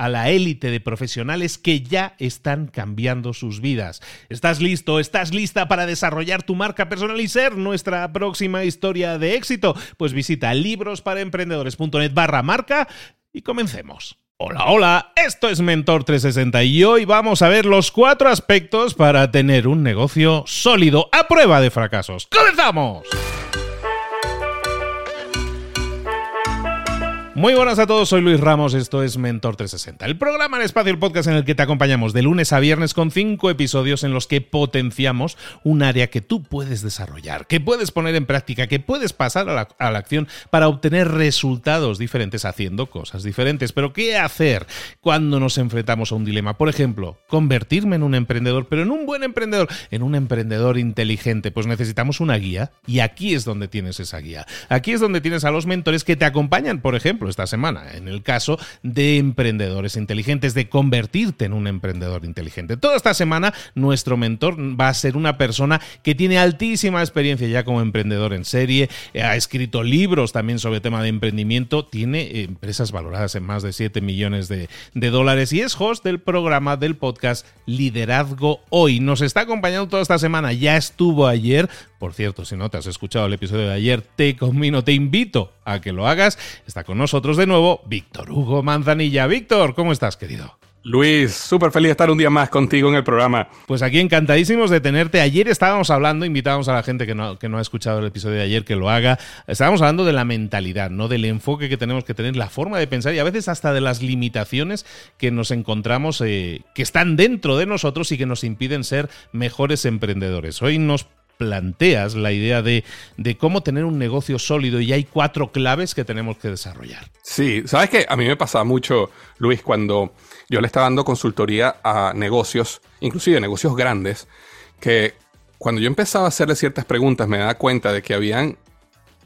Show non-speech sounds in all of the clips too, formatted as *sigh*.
a la élite de profesionales que ya están cambiando sus vidas. ¿Estás listo? ¿Estás lista para desarrollar tu marca personal y ser nuestra próxima historia de éxito? Pues visita librosparaemprendedores.net barra marca y comencemos. Hola, hola, esto es Mentor 360 y hoy vamos a ver los cuatro aspectos para tener un negocio sólido a prueba de fracasos. ¡Comenzamos! Muy buenas a todos, soy Luis Ramos, esto es Mentor 360, el programa en espacio, el podcast en el que te acompañamos de lunes a viernes con cinco episodios en los que potenciamos un área que tú puedes desarrollar, que puedes poner en práctica, que puedes pasar a la, a la acción para obtener resultados diferentes haciendo cosas diferentes. Pero ¿qué hacer cuando nos enfrentamos a un dilema? Por ejemplo, convertirme en un emprendedor, pero en un buen emprendedor, en un emprendedor inteligente, pues necesitamos una guía y aquí es donde tienes esa guía. Aquí es donde tienes a los mentores que te acompañan, por ejemplo, esta semana, en el caso de emprendedores inteligentes, de convertirte en un emprendedor inteligente. Toda esta semana nuestro mentor va a ser una persona que tiene altísima experiencia ya como emprendedor en serie, ha escrito libros también sobre tema de emprendimiento, tiene empresas valoradas en más de 7 millones de, de dólares y es host del programa del podcast Liderazgo Hoy. Nos está acompañando toda esta semana, ya estuvo ayer, por cierto, si no te has escuchado el episodio de ayer, te convino, te invito a que lo hagas. Está con nosotros de nuevo Víctor Hugo Manzanilla. Víctor, ¿cómo estás, querido? Luis, súper feliz de estar un día más contigo en el programa. Pues aquí encantadísimos de tenerte. Ayer estábamos hablando, invitamos a la gente que no, que no ha escuchado el episodio de ayer que lo haga. Estábamos hablando de la mentalidad, ¿no? Del enfoque que tenemos que tener, la forma de pensar y a veces hasta de las limitaciones que nos encontramos, eh, que están dentro de nosotros y que nos impiden ser mejores emprendedores. Hoy nos planteas la idea de, de, cómo tener un negocio sólido y hay cuatro claves que tenemos que desarrollar. Sí, sabes que a mí me pasaba mucho, Luis, cuando yo le estaba dando consultoría a negocios, inclusive negocios grandes, que cuando yo empezaba a hacerle ciertas preguntas me daba cuenta de que habían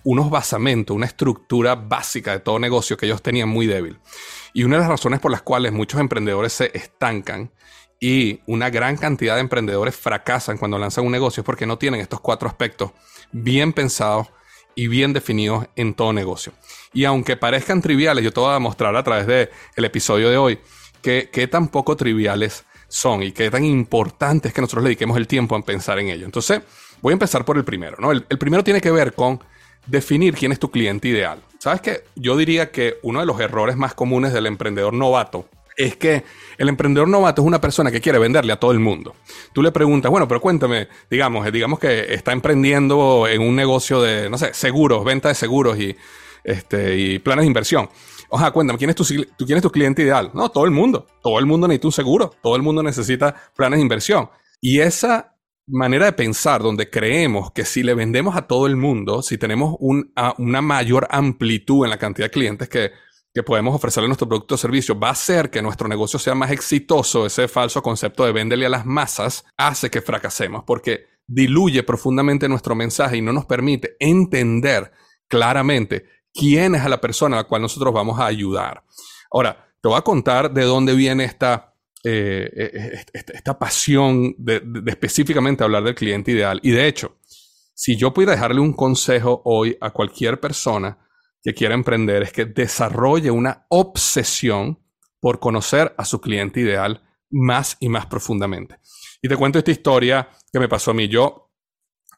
unos basamentos, una estructura básica de todo negocio que ellos tenían muy débil. Y una de las razones por las cuales muchos emprendedores se estancan y una gran cantidad de emprendedores fracasan cuando lanzan un negocio es porque no tienen estos cuatro aspectos bien pensados y bien definidos en todo negocio. Y aunque parezcan triviales, yo te voy a mostrar a través del el episodio de hoy qué, qué tan poco triviales son y qué tan importante es que nosotros le dediquemos el tiempo en pensar en ello. Entonces, voy a empezar por el primero. ¿no? El, el primero tiene que ver con definir quién es tu cliente ideal. ¿Sabes qué? Yo diría que uno de los errores más comunes del emprendedor novato es que el emprendedor novato es una persona que quiere venderle a todo el mundo. Tú le preguntas, bueno, pero cuéntame, digamos, digamos que está emprendiendo en un negocio de, no sé, seguros, venta de seguros y, este, y planes de inversión. Ojalá, cuéntame, ¿quién es, tu, ¿quién es tu cliente ideal? No, todo el mundo. Todo el mundo necesita un seguro. Todo el mundo necesita planes de inversión. Y esa manera de pensar donde creemos que si le vendemos a todo el mundo, si tenemos un, una mayor amplitud en la cantidad de clientes que que podemos ofrecerle nuestro producto o servicio va a hacer que nuestro negocio sea más exitoso, ese falso concepto de venderle a las masas hace que fracasemos, porque diluye profundamente nuestro mensaje y no nos permite entender claramente quién es a la persona a la cual nosotros vamos a ayudar. Ahora, te voy a contar de dónde viene esta, eh, eh, esta, pasión de, específicamente hablar del cliente ideal. Y de hecho, si yo pudiera dejarle un consejo hoy a cualquier persona que quiera emprender, es que desarrolle una obsesión por conocer a su cliente ideal más y más profundamente. Y te cuento esta historia que me pasó a mí. Yo,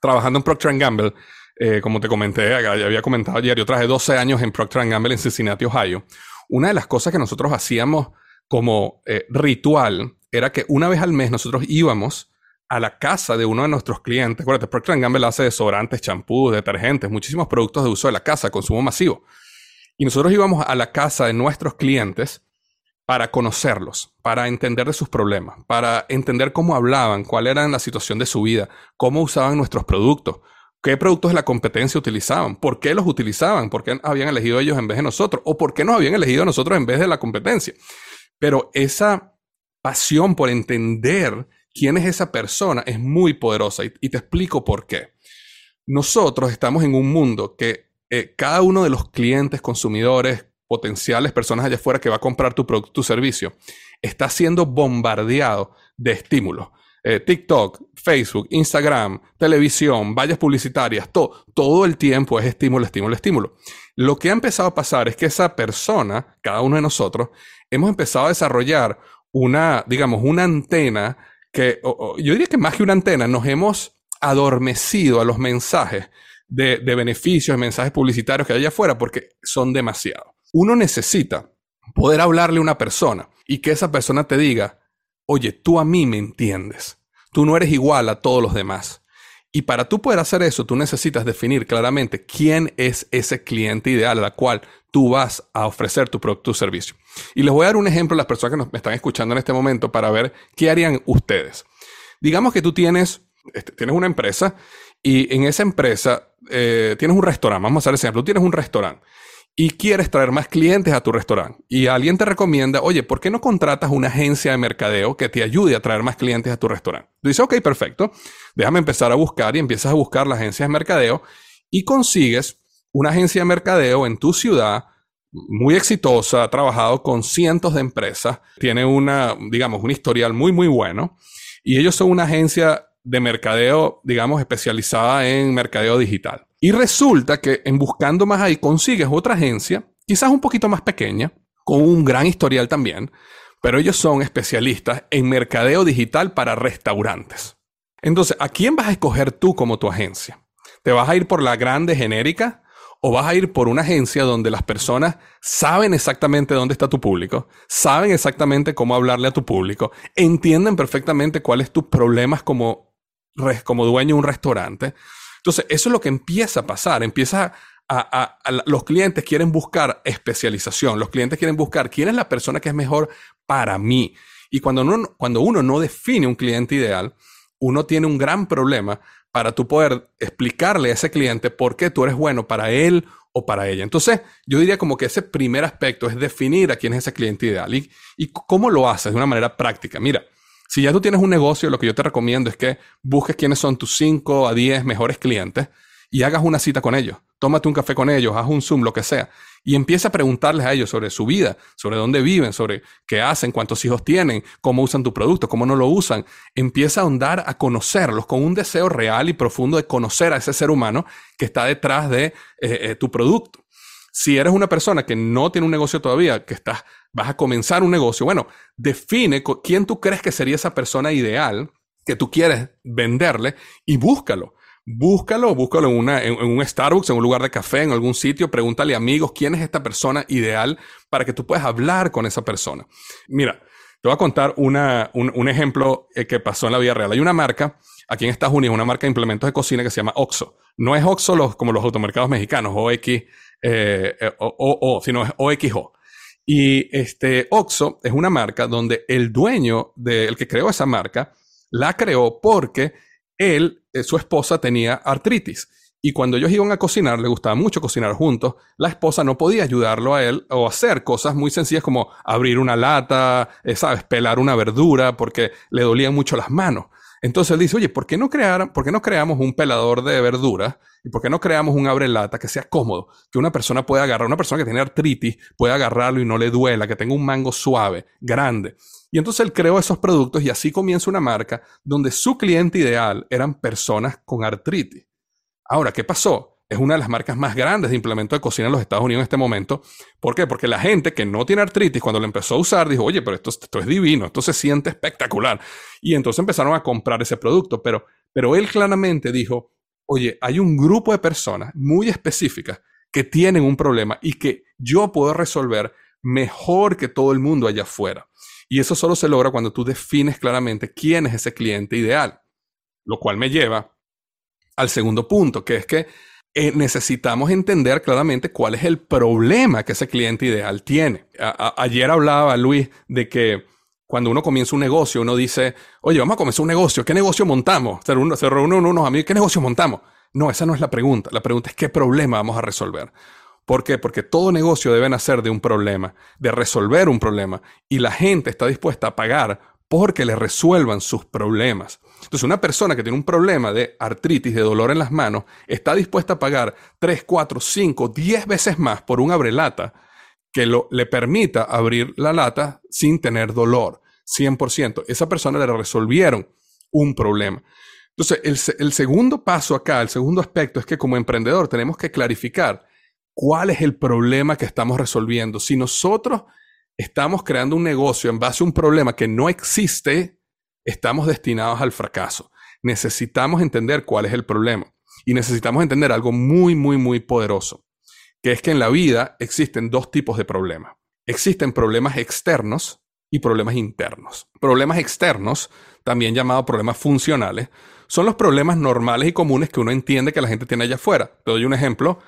trabajando en Procter Gamble, eh, como te comenté, había comentado ayer, yo traje 12 años en Procter Gamble en Cincinnati, Ohio. Una de las cosas que nosotros hacíamos como eh, ritual era que una vez al mes nosotros íbamos a la casa de uno de nuestros clientes. Acuérdate, Procter Gamble hace desodorantes, champús, detergentes, muchísimos productos de uso de la casa, consumo masivo. Y nosotros íbamos a la casa de nuestros clientes para conocerlos, para entender de sus problemas, para entender cómo hablaban, cuál era la situación de su vida, cómo usaban nuestros productos, qué productos de la competencia utilizaban, por qué los utilizaban, por qué habían elegido ellos en vez de nosotros, o por qué nos habían elegido a nosotros en vez de la competencia. Pero esa pasión por entender quién es esa persona es muy poderosa y, te explico por qué. Nosotros estamos en un mundo que eh, cada uno de los clientes, consumidores, potenciales personas allá afuera que va a comprar tu producto, tu servicio, está siendo bombardeado de estímulos. Eh, TikTok, Facebook, Instagram, televisión, vallas publicitarias, todo, todo el tiempo es estímulo, estímulo, estímulo. Lo que ha empezado a pasar es que esa persona, cada uno de nosotros, hemos empezado a desarrollar una, digamos, una antena que, yo diría que más que una antena, nos hemos adormecido a los mensajes de, beneficios, mensajes publicitarios que hay allá afuera porque son demasiados. Uno necesita poder hablarle a una persona y que esa persona te diga, oye, tú a mí me entiendes, tú no eres igual a todos los demás. Y para tú poder hacer eso, tú necesitas definir claramente quién es ese cliente ideal al cual tú vas a ofrecer tu producto o servicio. Y les voy a dar un ejemplo a las personas que nos, están escuchando en este momento para ver qué harían ustedes. Digamos que tú tienes, este, tienes una empresa y en esa empresa eh, tienes un restaurante. Vamos a hacer ese ejemplo. Tienes un restaurante y quieres traer más clientes a tu restaurante y alguien te recomienda, oye, ¿por qué no contratas una agencia de mercadeo que te ayude a traer más clientes a tu restaurante? Tú dices, ok, perfecto, déjame empezar a buscar y empiezas a buscar las agencias de mercadeo y consigues una agencia de mercadeo en tu ciudad muy exitosa, ha trabajado con cientos de empresas, tiene una, digamos, un historial muy, muy bueno y ellos son una agencia de mercadeo, digamos, especializada en mercadeo digital. Y resulta que en buscando más ahí consigues otra agencia, quizás un poquito más pequeña, con un gran historial también, pero ellos son especialistas en mercadeo digital para restaurantes. Entonces, ¿a quién vas a escoger tú como tu agencia? ¿Te vas a ir por la grande genérica o vas a ir por una agencia donde las personas saben exactamente dónde está tu público, saben exactamente cómo hablarle a tu público, entienden perfectamente cuáles tus problemas como, como dueño de un restaurante? Entonces, eso es lo que empieza a pasar. Empieza a, los clientes quieren buscar especialización. Los clientes quieren buscar quién es la persona que es mejor para mí. Y cuando uno, cuando uno no define un cliente ideal, uno tiene un gran problema para tú poder explicarle a ese cliente por qué tú eres bueno para él o para ella. Entonces, yo diría como que ese primer aspecto es definir a quién es ese cliente ideal y, cómo lo haces de una manera práctica. Mira, si ya tú tienes un negocio, lo que yo te recomiendo es que busques quiénes son tus 5 a 10 mejores clientes y hagas una cita con ellos. Tómate un café con ellos, haz un Zoom, lo que sea. Y empieza a preguntarles a ellos sobre su vida, sobre dónde viven, sobre qué hacen, cuántos hijos tienen, cómo usan tu producto, cómo no lo usan. Empieza a ahondar a conocerlos con un deseo real y profundo de conocer a ese ser humano que está detrás de eh, eh, tu producto. Si eres una persona que no tiene un negocio todavía, que estás vas a comenzar un negocio, bueno, define quién tú crees que sería esa persona ideal que tú quieres venderle y búscalo. Búscalo, búscalo en, una, en, un Starbucks, en un lugar de café, en algún sitio, pregúntale a amigos quién es esta persona ideal para que tú puedas hablar con esa persona. Mira, te voy a contar una, un, ejemplo eh, que pasó en la vida real. Hay una marca aquí en Estados Unidos, una marca de implementos de cocina que se llama Oxo. No es Oxo los, como los automercados mexicanos, OX, eh, eh, o, o, sino es OXO. Y este Oxo es una marca donde el dueño del que creó esa marca la creó porque él, eh, su esposa tenía artritis. Y cuando ellos iban a cocinar, le gustaba mucho cocinar juntos, la esposa no podía ayudarlo a él o hacer cosas muy sencillas como abrir una lata, eh, ¿sabes? Pelar una verdura porque le dolían mucho las manos. Entonces él dice, oye, ¿por qué no, crear, ¿por qué no creamos un pelador de verduras? ¿Y por qué no creamos un abrelata que sea cómodo? Que una persona pueda agarrar, una persona que tiene artritis pueda agarrarlo y no le duela, que tenga un mango suave, grande. Y entonces él creó esos productos y así comienza una marca donde su cliente ideal eran personas con artritis. Ahora, ¿qué pasó? es una de las marcas más grandes de implemento de cocina en los Estados Unidos en este momento. ¿Por qué? Porque la gente que no tiene artritis, cuando lo empezó a usar, dijo, oye, pero esto, esto es divino, esto se siente espectacular. Y entonces empezaron a comprar ese producto. Pero, pero él claramente dijo, oye, hay un grupo de personas muy específicas que tienen un problema y que yo puedo resolver mejor que todo el mundo allá afuera. Y eso solo se logra cuando tú defines claramente quién es ese cliente ideal. Lo cual me lleva al segundo punto, que es que eh, necesitamos entender claramente cuál es el problema que ese cliente ideal tiene. ayer hablaba Luis de que cuando uno comienza un negocio, uno dice, oye, vamos a comenzar un negocio, ¿qué negocio montamos? Se, reúne, se reúnen unos amigos, ¿qué negocio montamos? No, esa no es la pregunta. La pregunta es qué problema vamos a resolver. ¿Por qué? Porque todo negocio debe nacer de un problema, de resolver un problema, y la gente está dispuesta a pagar porque le resuelvan sus problemas. Entonces, una persona que tiene un problema de artritis, de dolor en las manos, está dispuesta a pagar 3, 4, 5, 10 veces más por un abrelata que lo, le permita abrir la lata sin tener dolor. 100%. Esa persona le resolvieron un problema. Entonces, el, el segundo paso acá, el segundo aspecto es que como emprendedor tenemos que clarificar cuál es el problema que estamos resolviendo. Si nosotros estamos creando un negocio en base a un problema que no existe, estamos destinados al fracaso. Necesitamos entender cuál es el problema. Y necesitamos entender algo muy, muy, muy poderoso, que es que en la vida existen dos tipos de problemas. Existen problemas externos y problemas internos. Problemas externos, también llamados problemas funcionales, son los problemas normales y comunes que uno entiende que la gente tiene allá afuera. Te doy un ejemplo.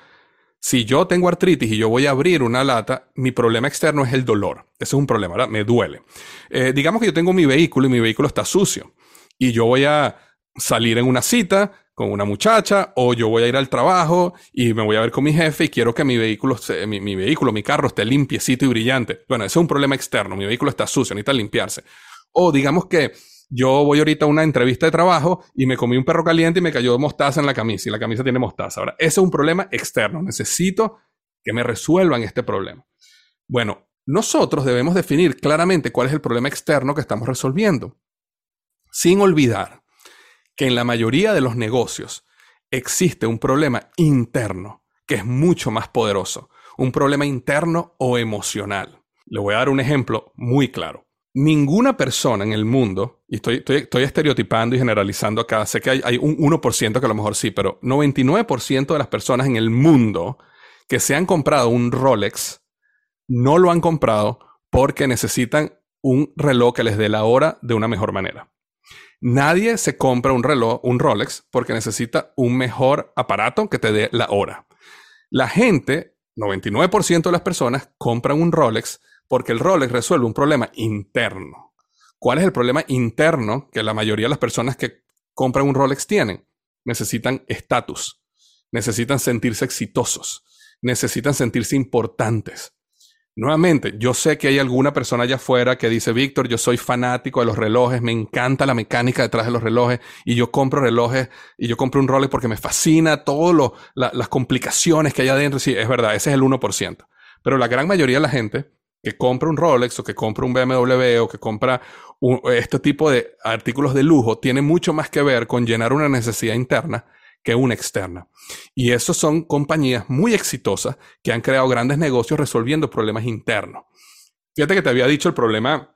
Si yo tengo artritis y yo voy a abrir una lata, mi problema externo es el dolor. Ese es un problema, ¿verdad? Me duele. Eh, digamos que yo tengo mi vehículo y mi vehículo está sucio y yo voy a salir en una cita con una muchacha o yo voy a ir al trabajo y me voy a ver con mi jefe y quiero que mi vehículo, mi, mi vehículo, mi carro esté limpiecito y brillante. Bueno, ese es un problema externo. Mi vehículo está sucio, necesita limpiarse. O digamos que yo voy ahorita a una entrevista de trabajo y me comí un perro caliente y me cayó mostaza en la camisa y la camisa tiene mostaza. Ahora, ese es un problema externo. Necesito que me resuelvan este problema. Bueno, nosotros debemos definir claramente cuál es el problema externo que estamos resolviendo, sin olvidar que en la mayoría de los negocios existe un problema interno que es mucho más poderoso, un problema interno o emocional. Le voy a dar un ejemplo muy claro ninguna persona en el mundo, y estoy, estereotipando y generalizando acá, sé que hay, hay, un 1% que a lo mejor sí, pero 99% de las personas en el mundo que se han comprado un Rolex no lo han comprado porque necesitan un reloj que les dé la hora de una mejor manera. Nadie se compra un reloj, un Rolex, porque necesita un mejor aparato que te dé la hora. La gente, 99% de las personas, compran un Rolex porque el Rolex resuelve un problema interno. ¿Cuál es el problema interno que la mayoría de las personas que compran un Rolex tienen? Necesitan estatus, necesitan sentirse exitosos, necesitan sentirse importantes. Nuevamente, yo sé que hay alguna persona allá afuera que dice, Víctor, yo soy fanático de los relojes, me encanta la mecánica detrás de los relojes y yo compro relojes y yo compro un Rolex porque me fascina todas las complicaciones que hay adentro. Sí, es verdad, ese es el 1%. Pero la gran mayoría de la gente que compra un Rolex o que compra un BMW o que compra este tipo de artículos de lujo tiene mucho más que ver con llenar una necesidad interna que una externa. Y esos son compañías muy exitosas que han creado grandes negocios resolviendo problemas internos. Fíjate que te había dicho el problema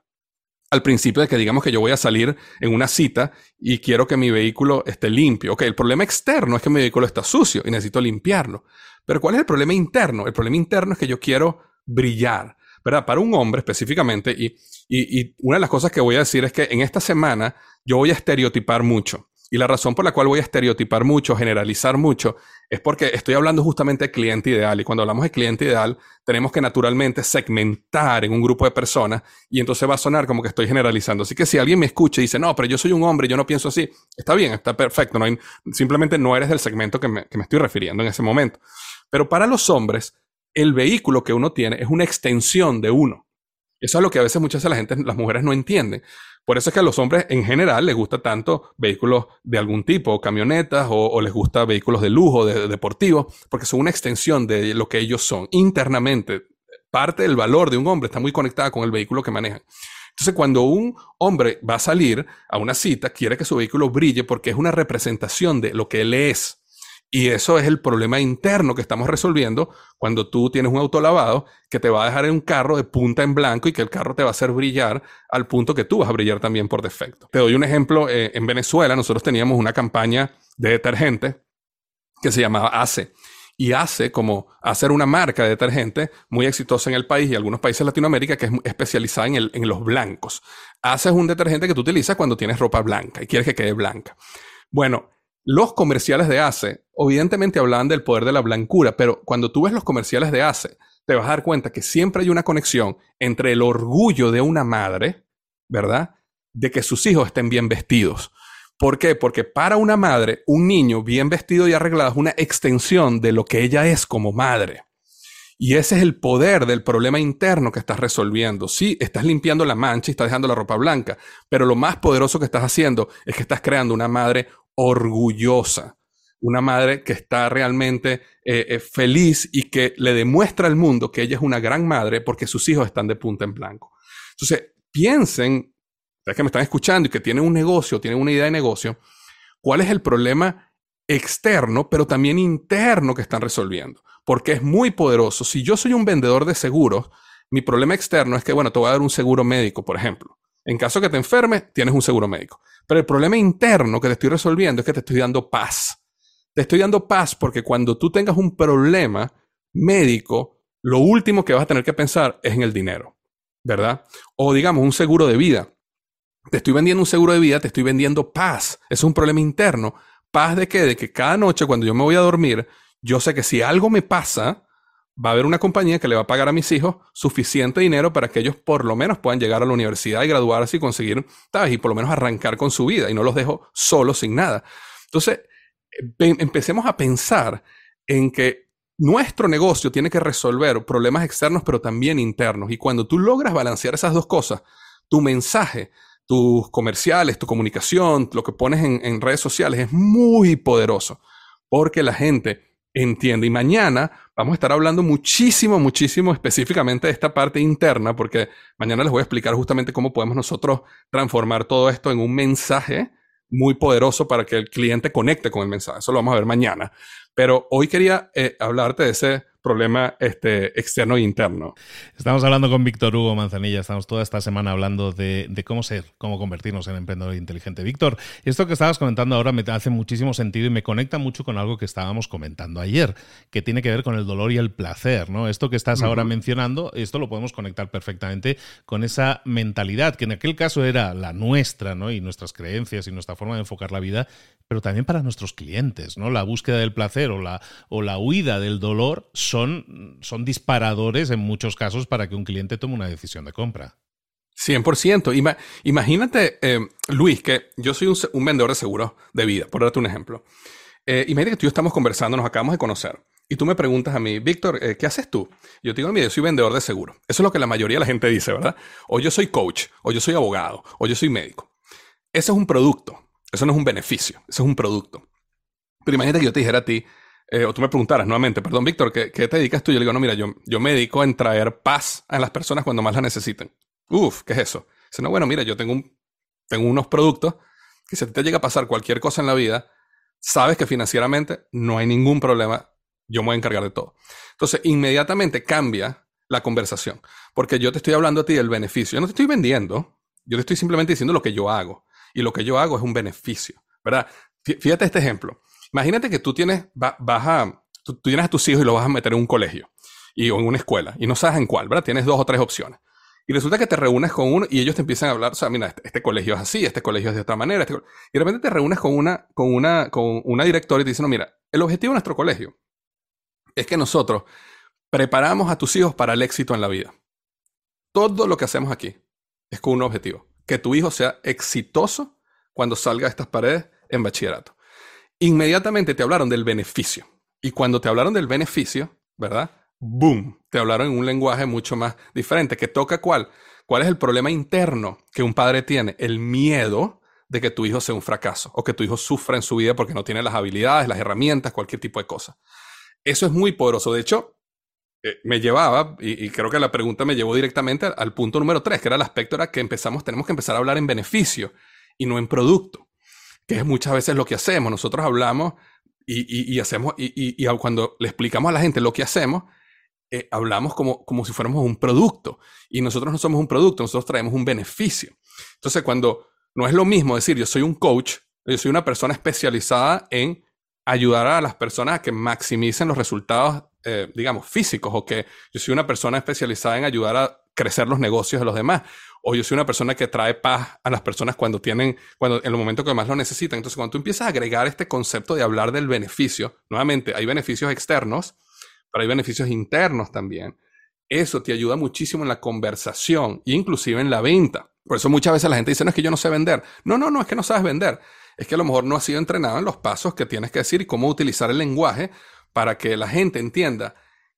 al principio de que digamos que yo voy a salir en una cita y quiero que mi vehículo esté limpio. Ok, el problema externo es que mi vehículo está sucio y necesito limpiarlo. Pero ¿cuál es el problema interno? El problema interno es que yo quiero brillar. ¿Verdad? Para un hombre específicamente, y, y, una de las cosas que voy a decir es que en esta semana yo voy a estereotipar mucho. Y la razón por la cual voy a estereotipar mucho, generalizar mucho, es porque estoy hablando justamente de cliente ideal. Y cuando hablamos de cliente ideal, tenemos que naturalmente segmentar en un grupo de personas y entonces va a sonar como que estoy generalizando. Así que si alguien me escucha y dice, no, pero yo soy un hombre y yo no pienso así, está bien, está perfecto. No simplemente no eres del segmento que me, que me estoy refiriendo en ese momento. Pero para los hombres, el vehículo que uno tiene es una extensión de uno. Eso es lo que a veces muchas de la gente, las mujeres no entienden. Por eso es que a los hombres en general les gusta tanto vehículos de algún tipo, camionetas, o, les gusta vehículos de lujo, de, deportivos, porque son una extensión de lo que ellos son. Internamente, parte del valor de un hombre está muy conectada con el vehículo que manejan. Entonces, cuando un hombre va a salir a una cita, quiere que su vehículo brille porque es una representación de lo que él es. Y eso es el problema interno que estamos resolviendo cuando tú tienes un auto lavado que te va a dejar en un carro de punta en blanco y que el carro te va a hacer brillar al punto que tú vas a brillar también por defecto. Te doy un ejemplo. Eh, en Venezuela nosotros teníamos una campaña de detergente que se llamaba ACE. Y ACE, como hacer una marca de detergente muy exitosa en el país y algunos países de Latinoamérica que es especializada en, en los blancos. ACE es un detergente que tú utilizas cuando tienes ropa blanca y quieres que quede blanca. Bueno, los comerciales de ACE, evidentemente hablaban del poder de la blancura, pero cuando tú ves los comerciales de ACE, te vas a dar cuenta que siempre hay una conexión entre el orgullo de una madre, ¿verdad? De que sus hijos estén bien vestidos. ¿Por qué? Porque para una madre, un niño bien vestido y arreglado es una extensión de lo que ella es como madre. Y ese es el poder del problema interno que estás resolviendo. Sí, estás limpiando la mancha y estás dejando la ropa blanca, pero lo más poderoso que estás haciendo es que estás creando una madre orgullosa, una madre que está realmente eh, eh, feliz y que le demuestra al mundo que ella es una gran madre porque sus hijos están de punta en blanco. Entonces, piensen, ustedes que me están escuchando y que tienen un negocio, tienen una idea de negocio, cuál es el problema externo, pero también interno que están resolviendo. Porque es muy poderoso. Si yo soy un vendedor de seguros, mi problema externo es que, bueno, te voy a dar un seguro médico, por ejemplo. En caso que te enfermes, tienes un seguro médico. Pero el problema interno que te estoy resolviendo es que te estoy dando paz. Te estoy dando paz porque cuando tú tengas un problema médico, lo último que vas a tener que pensar es en el dinero, ¿verdad? O digamos, un seguro de vida. Te estoy vendiendo un seguro de vida, te estoy vendiendo paz. Es un problema interno. ¿Paz de qué? De que cada noche cuando yo me voy a dormir, yo sé que si algo me pasa, va a haber una compañía que le va a pagar a mis hijos suficiente dinero para que ellos por lo menos puedan llegar a la universidad y graduarse y conseguir, ¿sabes? Y por lo menos arrancar con su vida y no los dejo solos sin nada. Entonces, empecemos a pensar en que nuestro negocio tiene que resolver problemas externos, pero también internos. Y cuando tú logras balancear esas dos cosas, tu mensaje, tus comerciales, tu comunicación, lo que pones en, redes sociales es muy poderoso, porque la gente entiende. Y mañana vamos a estar hablando muchísimo, muchísimo específicamente de esta parte interna, porque mañana les voy a explicar justamente cómo podemos nosotros transformar todo esto en un mensaje muy poderoso para que el cliente conecte con el mensaje. Eso lo vamos a ver mañana. Pero hoy quería eh, hablarte de ese problema este, externo e interno. Estamos hablando con Víctor Hugo Manzanilla, estamos toda esta semana hablando de, cómo ser, cómo convertirnos en emprendedor inteligente. Víctor, esto que estabas comentando ahora me hace muchísimo sentido y me conecta mucho con algo que estábamos comentando ayer, que tiene que ver con el dolor y el placer, ¿no? Esto que estás ahora mencionando, esto lo podemos conectar perfectamente con esa mentalidad, que en aquel caso era la nuestra, ¿no? Y nuestras creencias y nuestra forma de enfocar la vida, pero también para nuestros clientes, ¿no? La búsqueda del placer o la, o la huida del dolor son, son disparadores en muchos casos para que un cliente tome una decisión de compra. 100%. imagínate, eh, Luis, que yo soy un, vendedor de seguros de vida, por darte un ejemplo. Eh, imagínate que tú y yo estamos conversando, nos acabamos de conocer. Y tú me preguntas a mí, Víctor, eh, ¿qué haces tú? Yo te digo, mira, yo soy vendedor de seguro. Eso es lo que la mayoría de la gente dice, ¿verdad? O yo soy coach, o yo soy abogado, o yo soy médico. Ese es un producto. Eso no es un beneficio, eso es un producto. Pero imagínate que yo te dijera a ti, eh, o tú me preguntaras nuevamente, perdón, Víctor, ¿qué, te dedicas tú? Yo le digo, no, mira, yo, yo me dedico en traer paz a las personas cuando más la necesiten. Uf, ¿qué es eso? Dice, no, bueno, mira, yo tengo, un, tengo unos productos que si te llega a pasar cualquier cosa en la vida, sabes que financieramente no hay ningún problema, yo me voy a encargar de todo. Entonces, inmediatamente cambia la conversación, porque yo te estoy hablando a ti del beneficio. Yo no te estoy vendiendo, yo te estoy simplemente diciendo lo que yo hago y lo que yo hago es un beneficio, ¿verdad? Fíjate este ejemplo. Imagínate que tú tienes, vas a, tú, tienes a tus hijos y los vas a meter en un colegio y, o en una escuela y no sabes en cuál, ¿verdad? Tienes dos o tres opciones. Y resulta que te reúnes con uno y ellos te empiezan a hablar, o sea, mira, este, este colegio es así, este colegio es de otra manera. Este y de repente te reúnes con una, con, una, con una directora y te dicen, no, mira, el objetivo de nuestro colegio es que nosotros preparamos a tus hijos para el éxito en la vida. Todo lo que hacemos aquí es con un objetivo que tu hijo sea exitoso cuando salga de estas paredes en bachillerato. Inmediatamente te hablaron del beneficio. Y cuando te hablaron del beneficio, ¿verdad? Boom, te hablaron en un lenguaje mucho más diferente, que toca cuál? ¿Cuál es el problema interno que un padre tiene? El miedo de que tu hijo sea un fracaso o que tu hijo sufra en su vida porque no tiene las habilidades, las herramientas, cualquier tipo de cosa. Eso es muy poderoso. De hecho, eh, me llevaba, y, creo que la pregunta me llevó directamente al, punto número tres, que era el aspecto era que empezamos, tenemos que empezar a hablar en beneficio y no en producto, que es muchas veces lo que hacemos. Nosotros hablamos y, hacemos, y, cuando le explicamos a la gente lo que hacemos, eh, hablamos como, como si fuéramos un producto. Y nosotros no somos un producto, nosotros traemos un beneficio. Entonces, cuando no es lo mismo decir yo soy un coach, yo soy una persona especializada en ayudar a las personas a que maximicen los resultados, eh, digamos, físicos, o que yo soy una persona especializada en ayudar a crecer los negocios de los demás, o yo soy una persona que trae paz a las personas cuando tienen, cuando en el momento que más lo necesitan. Entonces, cuando tú empiezas a agregar este concepto de hablar del beneficio, nuevamente, hay beneficios externos, pero hay beneficios internos también. Eso te ayuda muchísimo en la conversación e inclusive en la venta. Por eso muchas veces la gente dice, no es que yo no sé vender. No, no, no, es que no sabes vender. Es que a lo mejor no has sido entrenado en los pasos que tienes que decir y cómo utilizar el lenguaje para que la gente entienda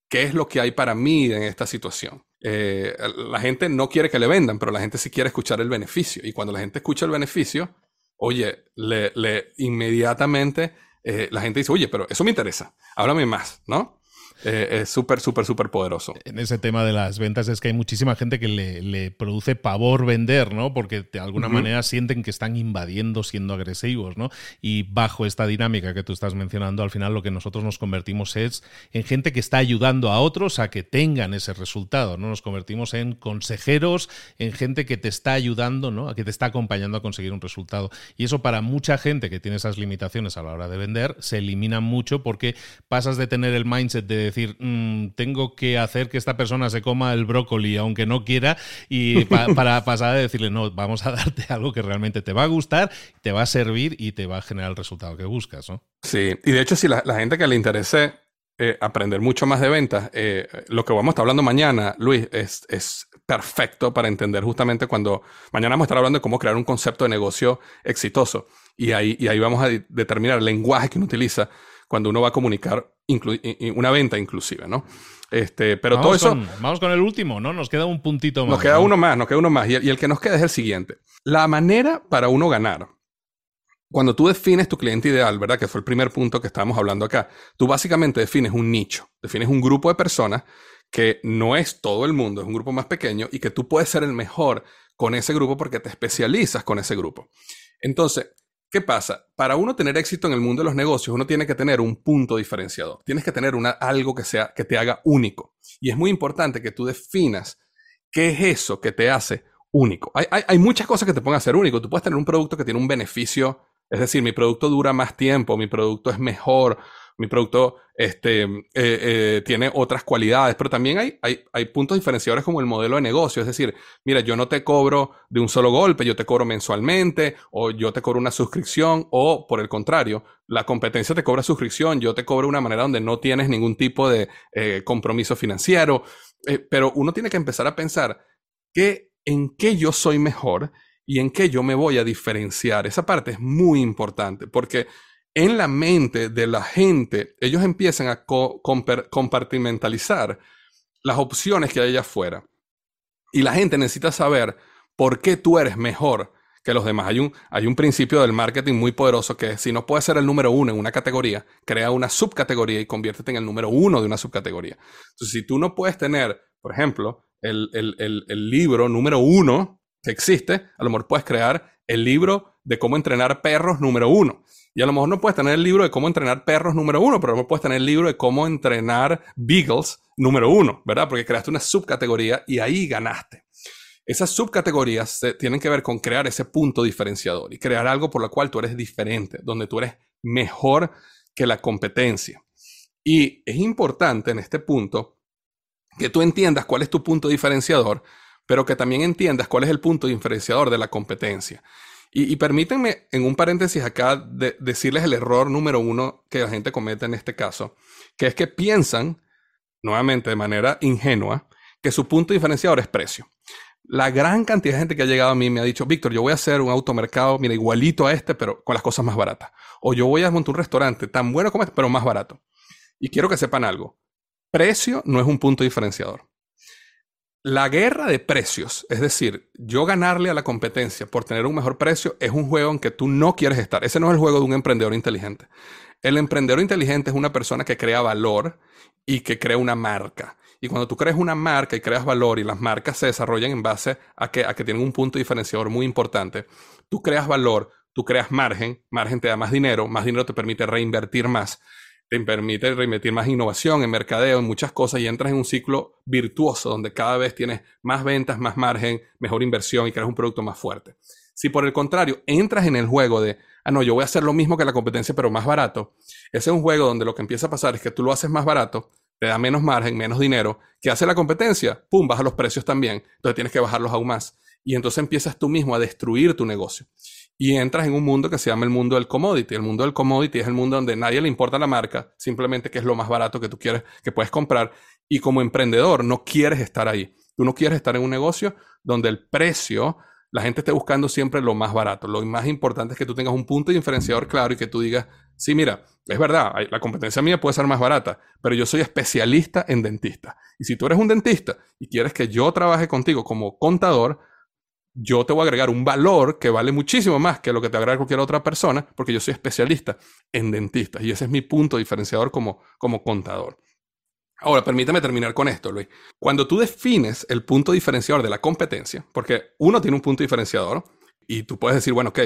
qué es lo que hay para mí en esta situación. Eh, la gente no quiere que le vendan, pero la gente sí quiere escuchar el beneficio. Y cuando la gente escucha el beneficio, oye, le, inmediatamente eh, la gente dice, oye, pero eso me interesa, háblame más, ¿no? Eh, es súper, súper, súper poderoso. En ese tema de las ventas es que hay muchísima gente que le, produce pavor vender, ¿no? Porque de alguna manera sienten que están invadiendo siendo agresivos, ¿no? Y bajo esta dinámica que tú estás mencionando, al final lo que nosotros nos convertimos es en gente que está ayudando a otros a que tengan ese resultado, ¿no? Nos convertimos en consejeros, en gente que te está ayudando, ¿no? A que te está acompañando a conseguir un resultado. Y eso para mucha gente que tiene esas limitaciones a la hora de vender, se elimina mucho porque pasas de tener el mindset de decir, mm, tengo que hacer que esta persona se coma el brócoli aunque no quiera y *laughs* para pasar a decirle, no, vamos a darte algo que realmente te va a gustar, te va a servir y te va a generar el resultado que buscas, ¿no? Sí, y de hecho si la, gente que le interese eh, aprender mucho más de ventas, eh, lo que vamos a estar hablando mañana, Luis, es, es perfecto para entender justamente cuando mañana vamos a estar hablando de cómo crear un concepto de negocio exitoso. Y ahí, y ahí vamos a determinar el lenguaje que uno utiliza cuando uno va a comunicar una venta inclusive, ¿no? Este, pero todo eso... vamos con el último, ¿no? Nos queda un puntito más. Nos queda uno más, nos queda uno más. Y, y el que nos queda es el siguiente. La manera para uno ganar, cuando tú defines tu cliente ideal, ¿verdad? Que fue el primer punto que estábamos hablando acá, tú básicamente defines un nicho, defines un grupo de personas que no es todo el mundo, es un grupo más pequeño y que tú puedes ser el mejor con ese grupo porque te especializas con ese grupo. Entonces, ¿Qué pasa? Para uno tener éxito en el mundo de los negocios, uno tiene que tener un punto diferenciador. Tienes que tener una, algo que, sea, que te haga único. Y es muy importante que tú definas qué es eso que te hace único. Hay, muchas cosas que te pueden hacer único. Tú puedes tener un producto que tiene un beneficio, es decir, mi producto dura más tiempo, mi producto es mejor, mi producto este, eh, eh, tiene otras cualidades, pero también hay, hay, hay, puntos diferenciadores como el modelo de negocio. Es decir, mira, yo no te cobro de un solo golpe, yo te cobro mensualmente, o yo te cobro una suscripción, o por el contrario, la competencia te cobra suscripción, yo te cobro de una manera donde no tienes ningún tipo de eh, compromiso financiero. pero uno tiene que empezar a pensar que, en qué yo soy mejor y en qué yo me voy a diferenciar. Esa parte es muy importante porque en la mente de la gente, ellos empiezan a compartimentalizar las opciones que hay allá afuera. Y la gente necesita saber por qué tú eres mejor que los demás. Hay un, principio del marketing muy poderoso que es, si no puedes ser el número uno en una categoría, crea una subcategoría y conviértete en el número uno de una subcategoría. Entonces, si tú no puedes tener, por ejemplo, el, el libro número uno que existe, a lo mejor puedes crear el libro de cómo entrenar perros número uno. Y a lo mejor no puedes tener el libro de cómo entrenar perros número uno, pero a lo mejor puedes tener el libro de cómo entrenar beagles número uno, ¿verdad? Porque creaste una subcategoría y ahí ganaste. Esas subcategorías tienen que ver con crear ese punto diferenciador y crear algo por lo cual tú eres diferente, donde tú eres mejor que la competencia. Y es importante en este punto que tú entiendas cuál es tu punto diferenciador, pero que también entiendas cuál es el punto diferenciador de la competencia. Y, permítanme en un paréntesis acá decirles el error número uno que la gente comete en este caso, que es que piensan, nuevamente de manera ingenua, que su punto diferenciador es precio. La gran cantidad de gente que ha llegado a mí me ha dicho, Víctor, yo voy a hacer un automercado, mira, igualito a este, pero con las cosas más baratas. O yo voy a montar un restaurante tan bueno como este, pero más barato. Y quiero que sepan algo. Precio no es un punto diferenciador. La guerra de precios, es decir, yo ganarle a la competencia por tener un mejor precio, es un juego en que tú no quieres estar. Ese no es el juego de un emprendedor inteligente. El emprendedor inteligente es una persona que crea valor y que crea una marca. Y cuando tú creas una marca y creas valor y las marcas se desarrollan en base a que, a que tienen un punto diferenciador muy importante, tú creas valor, tú creas margen, margen te da más dinero, más dinero te permite reinvertir más, te permite reinvertir más innovación en mercadeo, en muchas cosas y entras en un ciclo virtuoso donde cada vez tienes más ventas, más margen, mejor inversión y creas un producto más fuerte. Si por el contrario entras en el juego de, ah, no, yo voy a hacer lo mismo que la competencia, pero más barato, ese es un juego donde lo que empieza a pasar es que tú lo haces más barato, te da menos margen, menos dinero. ¿Qué hace la competencia? ¡Pum! Baja los precios también. Entonces tienes que bajarlos aún más. Y entonces empiezas tú mismo a destruir tu negocio. Y entras en un mundo que se llama el mundo del commodity. El mundo del commodity es el mundo donde nadie le importa la marca, simplemente que es lo más barato que tú quieres, que puedes comprar. Y como emprendedor no quieres estar ahí. Tú no quieres estar en un negocio donde el precio la gente esté buscando siempre lo más barato. Lo más importante es que tú tengas un punto diferenciador claro y que tú digas, sí, mira, es verdad, la competencia mía puede ser más barata, pero yo soy especialista en dentista. Y si tú eres un dentista y quieres que yo trabaje contigo como contador, yo te voy a agregar un valor que vale muchísimo más que lo que te agrega cualquier otra persona, porque yo soy especialista en dentistas y ese es mi punto diferenciador como, como contador. Ahora, permítame terminar con esto, Luis. Cuando tú defines el punto diferenciador de la competencia, porque uno tiene un punto diferenciador y tú puedes decir, bueno, ok,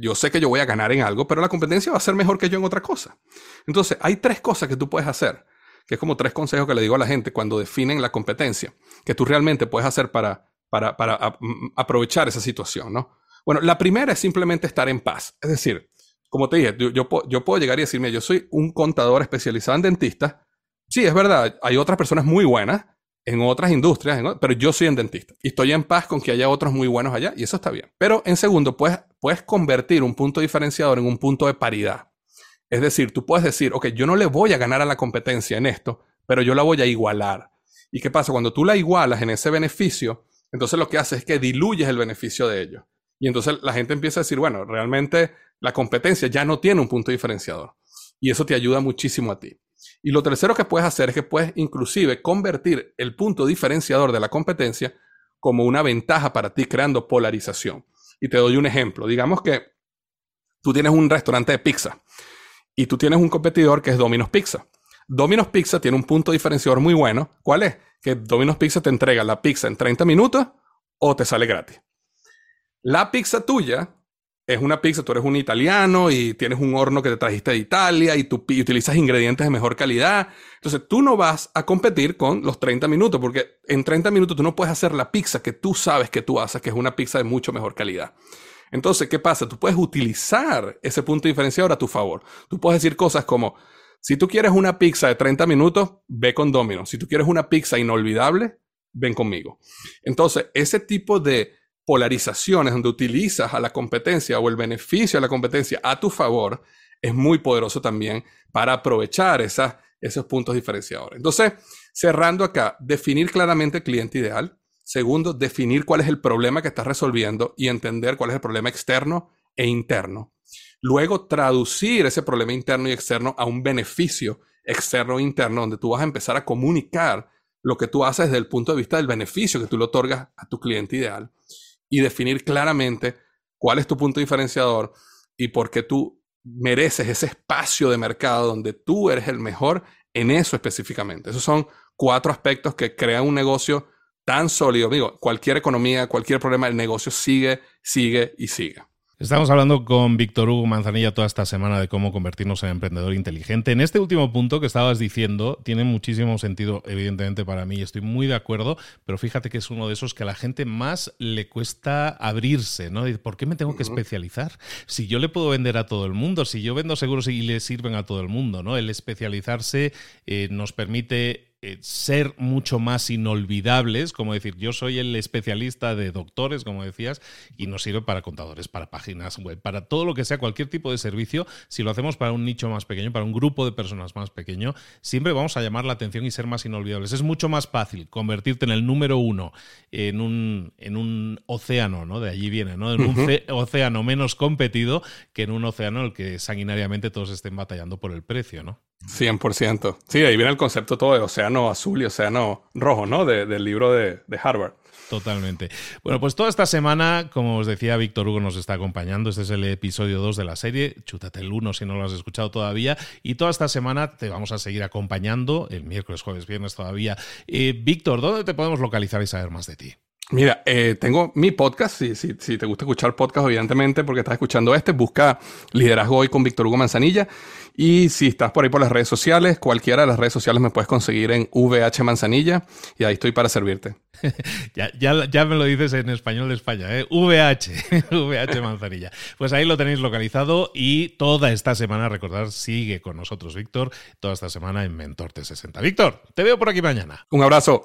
yo sé que yo voy a ganar en algo, pero la competencia va a ser mejor que yo en otra cosa. Entonces, hay tres cosas que tú puedes hacer, que es como tres consejos que le digo a la gente cuando definen la competencia, que tú realmente puedes hacer para, para, aprovechar esa situación, ¿no? Bueno, la primera es simplemente estar en paz. Es decir, como te dije, yo, puedo llegar y decirme, yo soy un contador especializado en dentistas, Sí, es verdad, hay otras personas muy buenas en otras industrias, pero yo soy en dentista y estoy en paz con que haya otros muy buenos allá y eso está bien. Pero en segundo, puedes, puedes convertir un punto diferenciador en un punto de paridad. Es decir, tú puedes decir, ok, yo no le voy a ganar a la competencia en esto, pero yo la voy a igualar. ¿Y qué pasa? Cuando tú la igualas en ese beneficio, entonces lo que haces es que diluyes el beneficio de ellos. Y entonces la gente empieza a decir, bueno, realmente la competencia ya no tiene un punto diferenciador. Y eso te ayuda muchísimo a ti. Y lo tercero que puedes hacer es que puedes inclusive convertir el punto diferenciador de la competencia como una ventaja para ti creando polarización. Y te doy un ejemplo. Digamos que tú tienes un restaurante de pizza y tú tienes un competidor que es Domino's Pizza. Domino's Pizza tiene un punto diferenciador muy bueno. ¿Cuál es? Que Domino's Pizza te entrega la pizza en 30 minutos o te sale gratis. La pizza tuya es una pizza, tú eres un italiano y tienes un horno que te trajiste de Italia y tú utilizas ingredientes de mejor calidad. Entonces tú no vas a competir con los 30 minutos porque en 30 minutos tú no puedes hacer la pizza que tú sabes que tú haces, que es una pizza de mucho mejor calidad. Entonces, ¿qué pasa? Tú puedes utilizar ese punto diferenciador a tu favor. Tú puedes decir cosas como, si tú quieres una pizza de 30 minutos, ve con Domino. Si tú quieres una pizza inolvidable, ven conmigo. Entonces, ese tipo de polarizaciones donde utilizas a la competencia o el beneficio de la competencia a tu favor, es muy poderoso también para aprovechar esos puntos diferenciadores. Entonces, cerrando acá, definir claramente el cliente ideal. Segundo, definir cuál es el problema que estás resolviendo y entender cuál es el problema externo e interno. Luego, traducir ese problema interno y externo a un beneficio externo e interno, donde tú vas a empezar a comunicar lo que tú haces desde el punto de vista del beneficio que tú le otorgas a tu cliente ideal y definir claramente cuál es tu punto diferenciador y por qué tú mereces ese espacio de mercado donde tú eres el mejor en eso específicamente. Esos son cuatro aspectos que crean un negocio tan sólido. Digo, cualquier economía, cualquier problema, el negocio sigue, sigue y sigue. Estamos hablando con Víctor Hugo Manzanilla toda esta semana de cómo convertirnos en emprendedor inteligente. En este último punto que estabas diciendo, tiene muchísimo sentido, evidentemente, para mí, estoy muy de acuerdo, pero fíjate que es uno de esos que a la gente más le cuesta abrirse, ¿no? ¿Por qué me tengo que especializar? Si yo le puedo vender a todo el mundo, si yo vendo seguros y le sirven a todo el mundo, ¿no? El especializarse eh, nos permite eh, ser mucho más inolvidables, como decir, yo soy el especialista de doctores, como decías, y nos sirve para contadores, para páginas web, para todo lo que sea, cualquier tipo de servicio, si lo hacemos para un nicho más pequeño, para un grupo de personas más pequeño, siempre vamos a llamar la atención y ser más inolvidables. Es mucho más fácil convertirte en el número uno en un, en un océano, ¿no? De allí viene, ¿no? En un océano menos competido que en un océano en el que sanguinariamente todos estén batallando por el precio, ¿no? 100%. Sí, ahí viene el concepto todo de océano azul y océano rojo, ¿no? del libro de, de Harvard. Totalmente. Bueno, pues toda esta semana, como os decía, Víctor Hugo nos está acompañando. Este es el episodio 2 de la serie. Chútate el 1 si no lo has escuchado todavía. Y toda esta semana te vamos a seguir acompañando, el miércoles, jueves, viernes todavía. Eh, Víctor, ¿dónde te podemos localizar y saber más de ti? Mira, eh, tengo mi podcast, si, si, si, te gusta escuchar podcast, evidentemente, porque estás escuchando este, busca Liderazgo Hoy con Víctor Hugo Manzanilla. Y si estás por ahí por las redes sociales, cualquiera de las redes sociales me puedes conseguir en VH Manzanilla y ahí estoy para servirte. *laughs* ya, ya, ya, me lo dices en español de España, ¿eh? VH, *laughs* VH Manzanilla. Pues ahí lo tenéis localizado y toda esta semana, recordad, sigue con nosotros Víctor, toda esta semana en Mentor T60. Víctor, te veo por aquí mañana. Un abrazo.